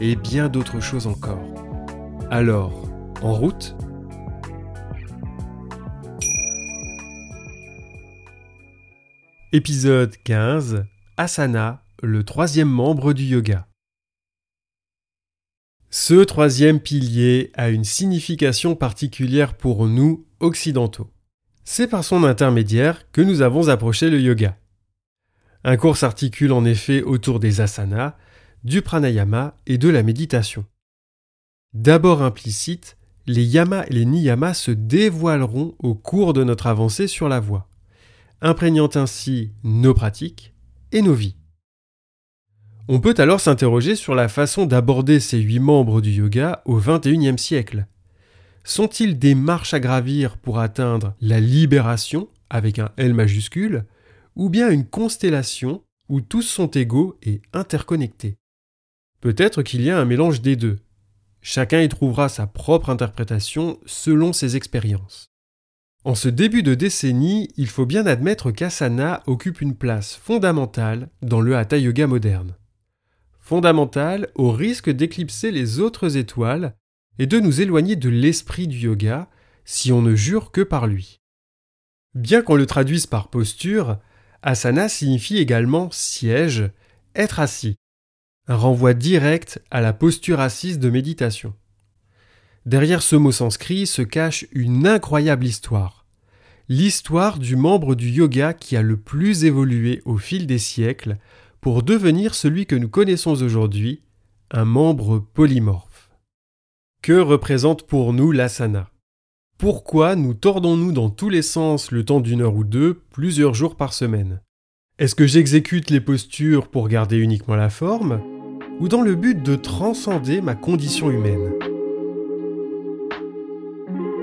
et bien d'autres choses encore. Alors, en route? Épisode 15 Asana, le troisième membre du yoga. Ce troisième pilier a une signification particulière pour nous occidentaux. C'est par son intermédiaire que nous avons approché le yoga. Un cours s'articule en effet autour des asanas, du pranayama et de la méditation. D'abord implicites, les yamas et les niyamas se dévoileront au cours de notre avancée sur la voie, imprégnant ainsi nos pratiques et nos vies. On peut alors s'interroger sur la façon d'aborder ces huit membres du yoga au XXIe siècle. Sont-ils des marches à gravir pour atteindre la libération avec un L majuscule, ou bien une constellation où tous sont égaux et interconnectés? Peut-être qu'il y a un mélange des deux. Chacun y trouvera sa propre interprétation selon ses expériences. En ce début de décennie, il faut bien admettre qu'asana occupe une place fondamentale dans le hatha yoga moderne fondamentale au risque d'éclipser les autres étoiles et de nous éloigner de l'esprit du yoga si on ne jure que par lui. Bien qu'on le traduise par posture, asana signifie également siège, être assis, renvoi direct à la posture assise de méditation. Derrière ce mot sanskrit se cache une incroyable histoire. L'histoire du membre du yoga qui a le plus évolué au fil des siècles pour devenir celui que nous connaissons aujourd'hui, un membre polymorphe. Que représente pour nous l'asana? Pourquoi nous tordons-nous dans tous les sens le temps d'une heure ou deux, plusieurs jours par semaine? Est-ce que j'exécute les postures pour garder uniquement la forme? Ou dans le but de transcender ma condition humaine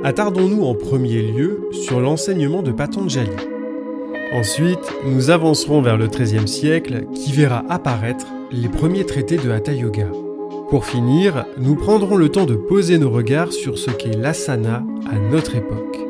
Attardons-nous en premier lieu sur l'enseignement de Patanjali. Ensuite, nous avancerons vers le XIIIe siècle qui verra apparaître les premiers traités de Hatha Yoga. Pour finir, nous prendrons le temps de poser nos regards sur ce qu'est l'asana à notre époque.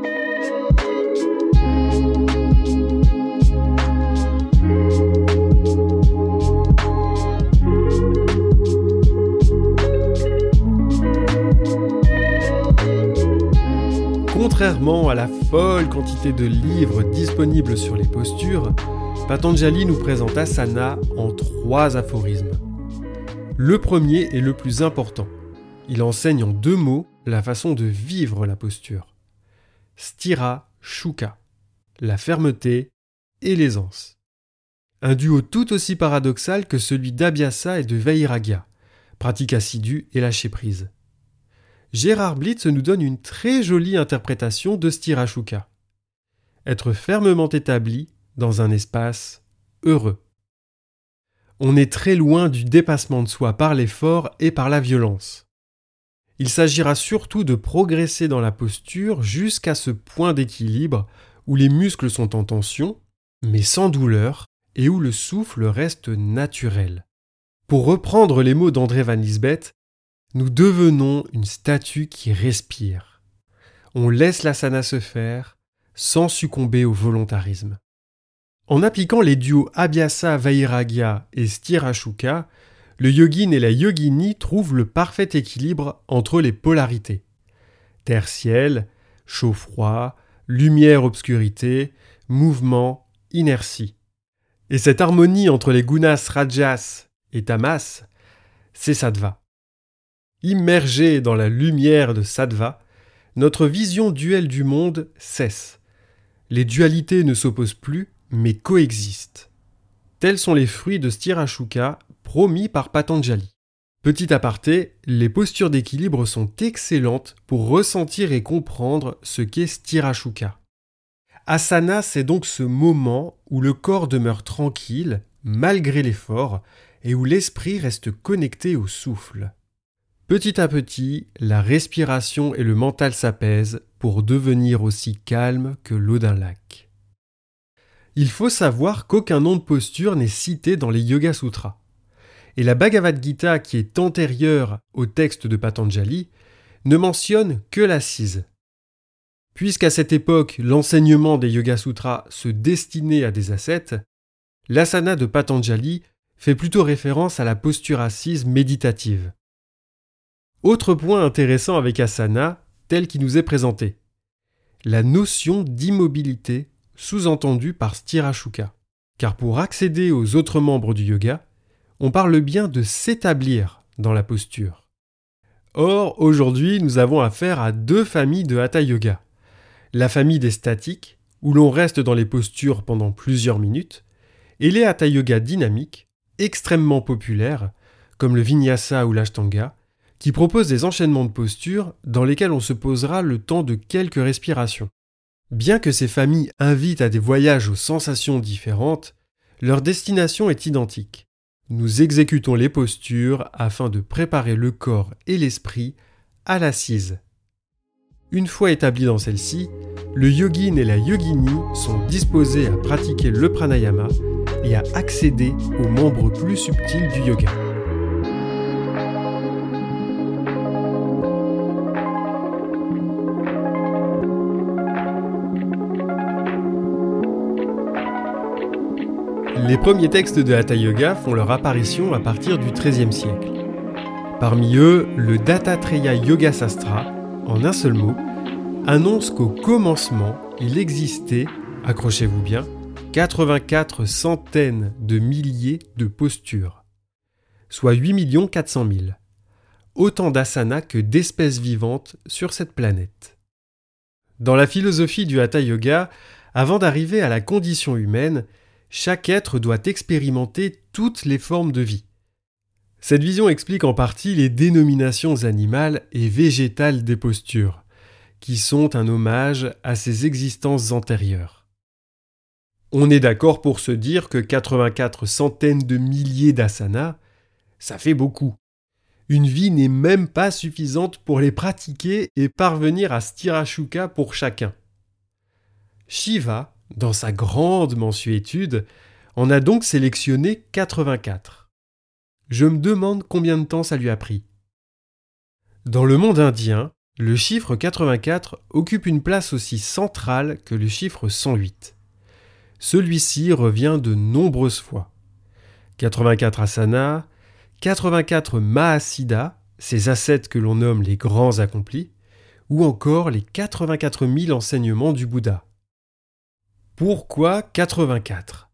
Contrairement à la folle quantité de livres disponibles sur les postures, Patanjali nous présente Asana en trois aphorismes. Le premier est le plus important. Il enseigne en deux mots la façon de vivre la posture. Stira Shuka, la fermeté et l'aisance. Un duo tout aussi paradoxal que celui d'Abhyasa et de Vairagya, pratique assidue et lâcher prise. Gérard Blitz nous donne une très jolie interprétation de Stirashuka. Être fermement établi dans un espace heureux. On est très loin du dépassement de soi par l'effort et par la violence. Il s'agira surtout de progresser dans la posture jusqu'à ce point d'équilibre où les muscles sont en tension, mais sans douleur, et où le souffle reste naturel. Pour reprendre les mots d'André Van Lisbeth, nous devenons une statue qui respire. On laisse l'asana se faire sans succomber au volontarisme. En appliquant les duos Abhyasa Vairagya et Stirashuka, le yogin et la yogini trouvent le parfait équilibre entre les polarités. Terre-ciel, chaud-froid, lumière-obscurité, mouvement, inertie. Et cette harmonie entre les gunas rajas et tamas, c'est sattva. Immergé dans la lumière de Sattva, notre vision duelle du monde cesse. Les dualités ne s'opposent plus, mais coexistent. Tels sont les fruits de Stirashuka promis par Patanjali. Petit aparté, les postures d'équilibre sont excellentes pour ressentir et comprendre ce qu'est Stirashuka. Asana, c'est donc ce moment où le corps demeure tranquille, malgré l'effort, et où l'esprit reste connecté au souffle. Petit à petit, la respiration et le mental s'apaisent pour devenir aussi calme que l'eau d'un lac. Il faut savoir qu'aucun nom de posture n'est cité dans les Yoga Sutras. Et la Bhagavad Gita, qui est antérieure au texte de Patanjali, ne mentionne que l'assise. Puisqu'à cette époque l'enseignement des Yoga Sutras se destinait à des ascètes, l'asana de Patanjali fait plutôt référence à la posture assise méditative. Autre point intéressant avec asana, tel qu'il nous est présenté. La notion d'immobilité sous-entendue par Stirashuka. Car pour accéder aux autres membres du yoga, on parle bien de s'établir dans la posture. Or, aujourd'hui, nous avons affaire à deux familles de Hatha Yoga. La famille des statiques, où l'on reste dans les postures pendant plusieurs minutes, et les Hatha Yoga dynamiques, extrêmement populaires, comme le Vinyasa ou l'Ashtanga, qui proposent des enchaînements de postures dans lesquels on se posera le temps de quelques respirations. Bien que ces familles invitent à des voyages aux sensations différentes, leur destination est identique. Nous exécutons les postures afin de préparer le corps et l'esprit à l'assise. Une fois établis dans celle-ci, le yogin et la yogini sont disposés à pratiquer le pranayama et à accéder aux membres plus subtils du yoga. Les premiers textes de Hatha Yoga font leur apparition à partir du XIIIe siècle. Parmi eux, le Dattatreya Yoga Sastra, en un seul mot, annonce qu'au commencement, il existait, accrochez-vous bien, 84 centaines de milliers de postures, soit 8 400 000. Autant d'asanas que d'espèces vivantes sur cette planète. Dans la philosophie du Hatha Yoga, avant d'arriver à la condition humaine, chaque être doit expérimenter toutes les formes de vie. Cette vision explique en partie les dénominations animales et végétales des postures, qui sont un hommage à ces existences antérieures. On est d'accord pour se dire que 84 centaines de milliers d'asanas, ça fait beaucoup. Une vie n'est même pas suffisante pour les pratiquer et parvenir à stirashuka pour chacun. Shiva, dans sa grande mensuétude, en a donc sélectionné 84. Je me demande combien de temps ça lui a pris. Dans le monde indien, le chiffre 84 occupe une place aussi centrale que le chiffre 108. Celui-ci revient de nombreuses fois. 84 asanas, 84 mahasiddhas, ces ascètes que l'on nomme les grands accomplis, ou encore les 84 000 enseignements du Bouddha. Pourquoi 84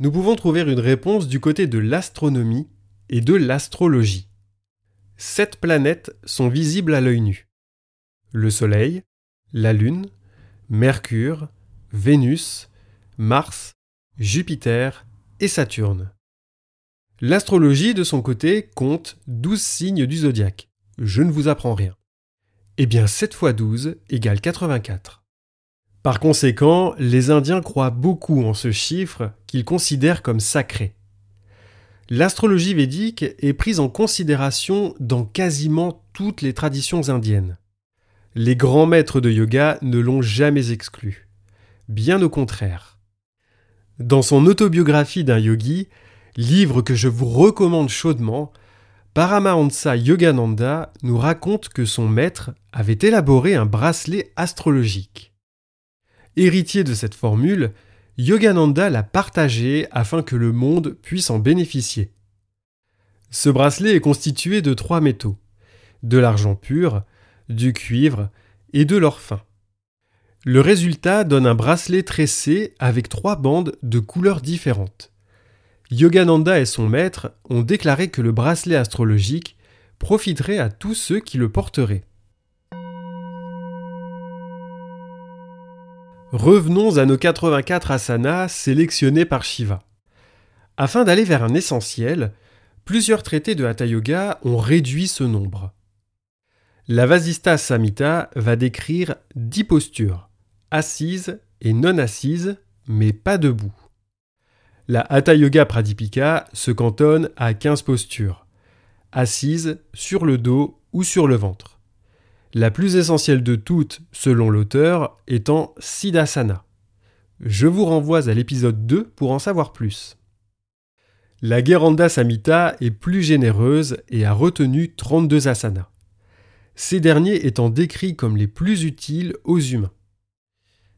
Nous pouvons trouver une réponse du côté de l'astronomie et de l'astrologie. Sept planètes sont visibles à l'œil nu. Le Soleil, la Lune, Mercure, Vénus, Mars, Jupiter et Saturne. L'astrologie, de son côté, compte 12 signes du zodiaque. Je ne vous apprends rien. Eh bien, 7 x 12 égale 84. Par conséquent, les Indiens croient beaucoup en ce chiffre qu'ils considèrent comme sacré. L'astrologie védique est prise en considération dans quasiment toutes les traditions indiennes. Les grands maîtres de yoga ne l'ont jamais exclu. Bien au contraire. Dans son autobiographie d'un yogi, livre que je vous recommande chaudement, Paramahansa Yogananda nous raconte que son maître avait élaboré un bracelet astrologique. Héritier de cette formule, Yogananda l'a partagé afin que le monde puisse en bénéficier. Ce bracelet est constitué de trois métaux de l'argent pur, du cuivre et de l'or fin. Le résultat donne un bracelet tressé avec trois bandes de couleurs différentes. Yogananda et son maître ont déclaré que le bracelet astrologique profiterait à tous ceux qui le porteraient. Revenons à nos 84 asanas sélectionnés par Shiva. Afin d'aller vers un essentiel, plusieurs traités de Hatha Yoga ont réduit ce nombre. La Vasista Samhita va décrire 10 postures, assises et non assises, mais pas debout. La Hatha Yoga Pradipika se cantonne à 15 postures, assise, sur le dos ou sur le ventre. La plus essentielle de toutes, selon l'auteur, étant Siddhasana. Je vous renvoie à l'épisode 2 pour en savoir plus. La Geranda Samhita est plus généreuse et a retenu 32 asanas. Ces derniers étant décrits comme les plus utiles aux humains.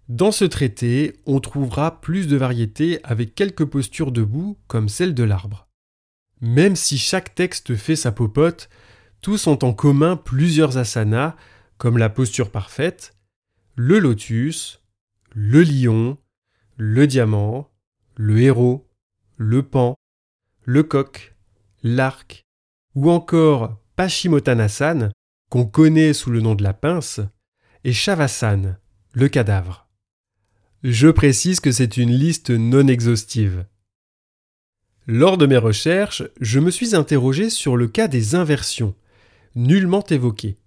Dans ce traité, on trouvera plus de variétés avec quelques postures debout comme celle de l'arbre. Même si chaque texte fait sa popote, tous ont en commun plusieurs asanas comme la posture parfaite, le lotus, le lion, le diamant, le héros, le pan, le coq, l'arc, ou encore Paschimottanasana, qu'on connaît sous le nom de la pince, et Shavasana, le cadavre. Je précise que c'est une liste non exhaustive. Lors de mes recherches, je me suis interrogé sur le cas des inversions, nullement évoquées,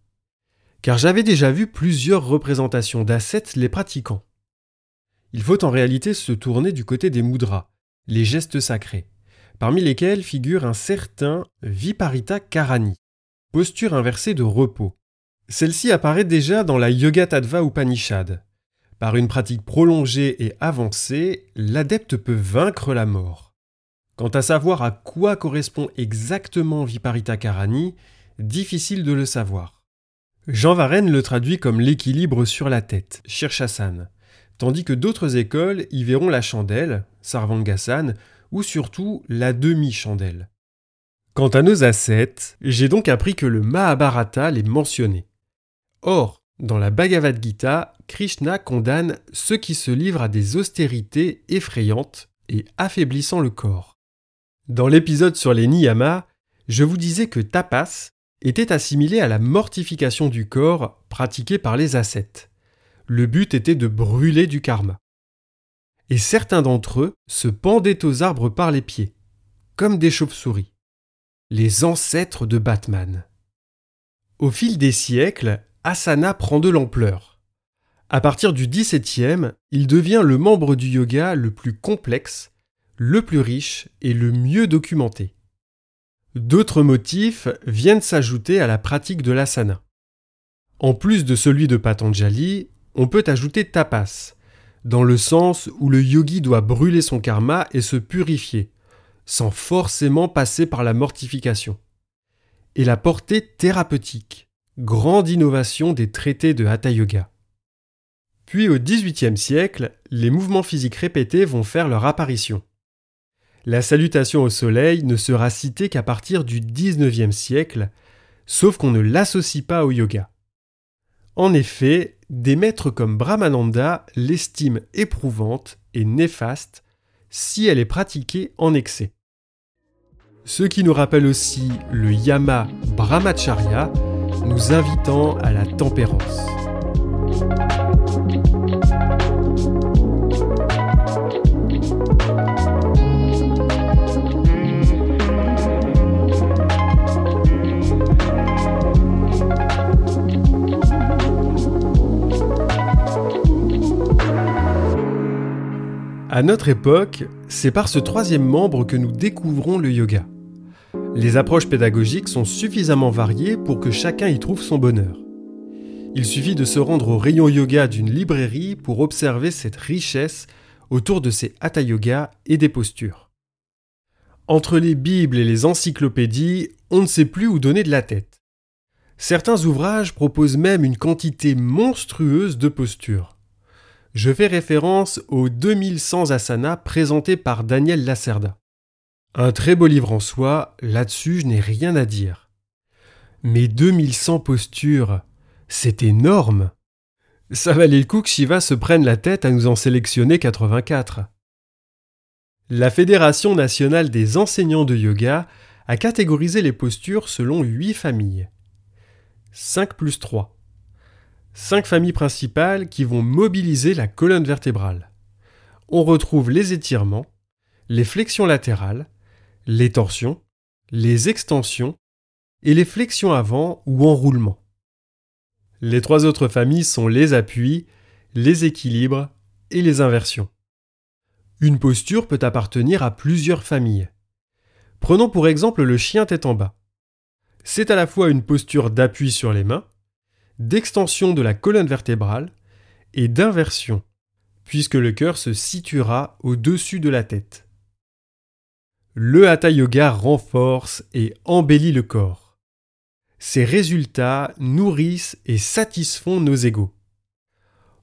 car j'avais déjà vu plusieurs représentations d'ascètes les pratiquant. Il faut en réalité se tourner du côté des mudras, les gestes sacrés, parmi lesquels figure un certain Viparita Karani, posture inversée de repos. Celle-ci apparaît déjà dans la Yoga Tattva Upanishad. Par une pratique prolongée et avancée, l'adepte peut vaincre la mort. Quant à savoir à quoi correspond exactement Viparita Karani, difficile de le savoir. Jean Varenne le traduit comme l'équilibre sur la tête, Shirshasana tandis que d'autres écoles y verront la chandelle, Sarvangasana, ou surtout la demi-chandelle. Quant à nos ascètes, j'ai donc appris que le Mahabharata les mentionnait. Or, dans la Bhagavad Gita, Krishna condamne ceux qui se livrent à des austérités effrayantes et affaiblissant le corps. Dans l'épisode sur les niyamas, je vous disais que tapas était assimilé à la mortification du corps pratiquée par les ascètes le but était de brûler du karma. Et certains d'entre eux se pendaient aux arbres par les pieds, comme des chauves-souris, les ancêtres de Batman. Au fil des siècles, Asana prend de l'ampleur. À partir du XVIIe, il devient le membre du yoga le plus complexe, le plus riche et le mieux documenté. D'autres motifs viennent s'ajouter à la pratique de l'asana. En plus de celui de Patanjali, on peut ajouter tapas, dans le sens où le yogi doit brûler son karma et se purifier, sans forcément passer par la mortification. Et la portée thérapeutique, grande innovation des traités de Hatha Yoga. Puis au XVIIIe siècle, les mouvements physiques répétés vont faire leur apparition. La salutation au soleil ne sera citée qu'à partir du XIXe siècle, sauf qu'on ne l'associe pas au yoga. En effet, des maîtres comme Brahmananda l'estiment éprouvante et néfaste si elle est pratiquée en excès. Ce qui nous rappelle aussi le yama brahmacharya, nous invitant à la tempérance. À notre époque, c'est par ce troisième membre que nous découvrons le yoga. Les approches pédagogiques sont suffisamment variées pour que chacun y trouve son bonheur. Il suffit de se rendre au rayon yoga d'une librairie pour observer cette richesse autour de ces hatha yoga et des postures. Entre les Bibles et les encyclopédies, on ne sait plus où donner de la tête. Certains ouvrages proposent même une quantité monstrueuse de postures. Je fais référence aux 2100 asanas présentés par Daniel Lacerda. Un très beau livre en soi, là-dessus je n'ai rien à dire. Mais 2100 postures, c'est énorme. Ça valait le coup que Shiva se prenne la tête à nous en sélectionner 84. La Fédération nationale des enseignants de yoga a catégorisé les postures selon 8 familles. 5 plus 3 cinq familles principales qui vont mobiliser la colonne vertébrale. On retrouve les étirements, les flexions latérales, les torsions, les extensions et les flexions avant ou enroulements. Les trois autres familles sont les appuis, les équilibres et les inversions. Une posture peut appartenir à plusieurs familles. Prenons pour exemple le chien tête en bas. C'est à la fois une posture d'appui sur les mains, d'extension de la colonne vertébrale et d'inversion, puisque le cœur se situera au-dessus de la tête. Le Hatha Yoga renforce et embellit le corps. Ces résultats nourrissent et satisfont nos égaux.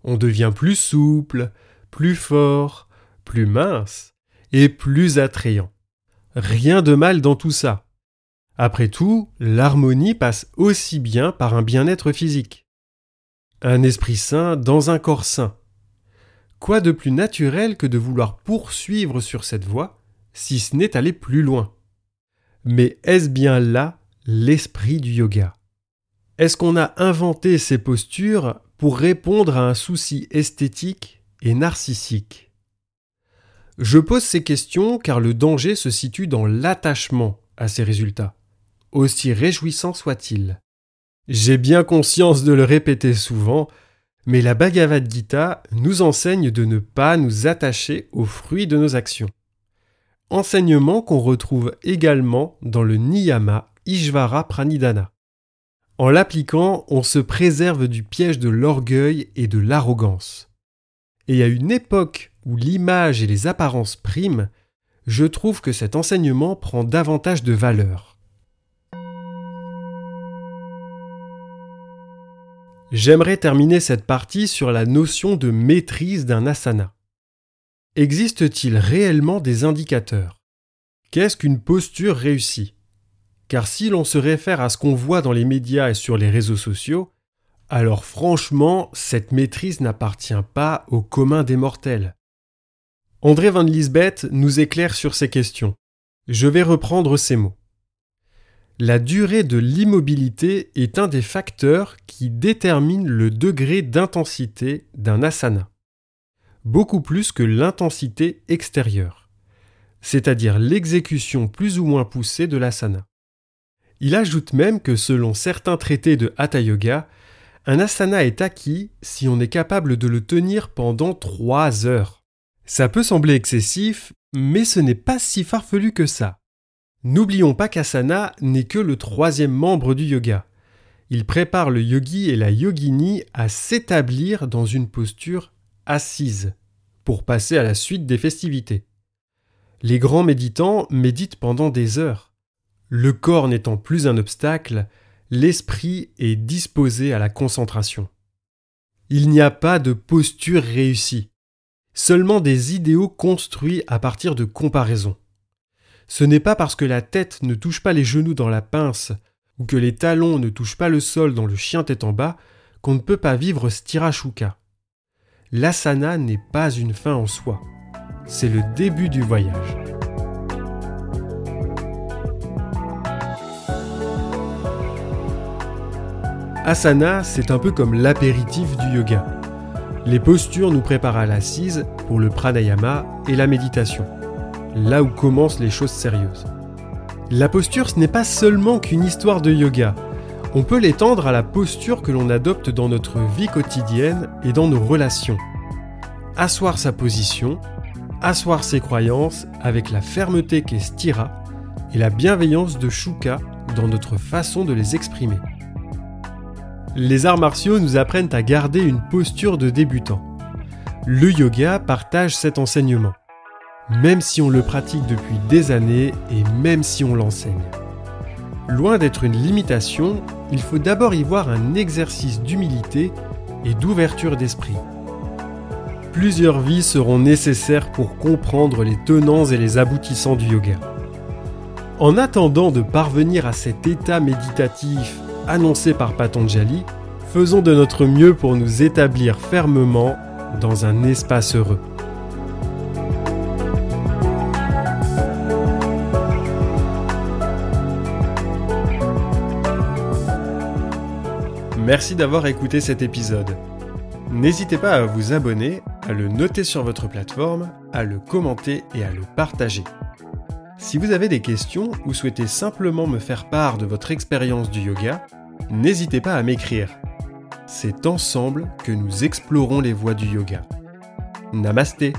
On devient plus souple, plus fort, plus mince et plus attrayant. Rien de mal dans tout ça. Après tout, l'harmonie passe aussi bien par un bien-être physique. Un esprit sain dans un corps sain. Quoi de plus naturel que de vouloir poursuivre sur cette voie, si ce n'est aller plus loin? Mais est-ce bien là l'esprit du yoga? Est-ce qu'on a inventé ces postures pour répondre à un souci esthétique et narcissique? Je pose ces questions car le danger se situe dans l'attachement à ces résultats, aussi réjouissant soit-il. J'ai bien conscience de le répéter souvent, mais la Bhagavad Gita nous enseigne de ne pas nous attacher aux fruits de nos actions. Enseignement qu'on retrouve également dans le Niyama Ishvara Pranidhana. En l'appliquant, on se préserve du piège de l'orgueil et de l'arrogance. Et à une époque où l'image et les apparences priment, je trouve que cet enseignement prend davantage de valeur. J'aimerais terminer cette partie sur la notion de maîtrise d'un asana. Existe-t-il réellement des indicateurs? Qu'est-ce qu'une posture réussie? Car si l'on se réfère à ce qu'on voit dans les médias et sur les réseaux sociaux, alors franchement, cette maîtrise n'appartient pas au commun des mortels. André Van Lisbeth nous éclaire sur ces questions. Je vais reprendre ces mots. La durée de l'immobilité est un des facteurs qui détermine le degré d'intensité d'un asana, beaucoup plus que l'intensité extérieure, c'est-à-dire l'exécution plus ou moins poussée de l'asana. Il ajoute même que selon certains traités de Hatha Yoga, un asana est acquis si on est capable de le tenir pendant trois heures. Ça peut sembler excessif, mais ce n'est pas si farfelu que ça. N'oublions pas qu'asana n'est que le troisième membre du yoga. Il prépare le yogi et la yogini à s'établir dans une posture assise pour passer à la suite des festivités. Les grands méditants méditent pendant des heures. Le corps n'étant plus un obstacle, l'esprit est disposé à la concentration. Il n'y a pas de posture réussie, seulement des idéaux construits à partir de comparaisons. Ce n'est pas parce que la tête ne touche pas les genoux dans la pince ou que les talons ne touchent pas le sol dans le chien tête en bas qu'on ne peut pas vivre stirashuka. L'asana n'est pas une fin en soi, c'est le début du voyage. Asana, c'est un peu comme l'apéritif du yoga. Les postures nous préparent à l'assise pour le pranayama et la méditation là où commencent les choses sérieuses. La posture, ce n'est pas seulement qu'une histoire de yoga. On peut l'étendre à la posture que l'on adopte dans notre vie quotidienne et dans nos relations. Asseoir sa position, asseoir ses croyances avec la fermeté qu'est Stira et la bienveillance de Shuka dans notre façon de les exprimer. Les arts martiaux nous apprennent à garder une posture de débutant. Le yoga partage cet enseignement même si on le pratique depuis des années et même si on l'enseigne. Loin d'être une limitation, il faut d'abord y voir un exercice d'humilité et d'ouverture d'esprit. Plusieurs vies seront nécessaires pour comprendre les tenants et les aboutissants du yoga. En attendant de parvenir à cet état méditatif annoncé par Patanjali, faisons de notre mieux pour nous établir fermement dans un espace heureux. Merci d'avoir écouté cet épisode. N'hésitez pas à vous abonner, à le noter sur votre plateforme, à le commenter et à le partager. Si vous avez des questions ou souhaitez simplement me faire part de votre expérience du yoga, n'hésitez pas à m'écrire. C'est ensemble que nous explorons les voies du yoga. Namasté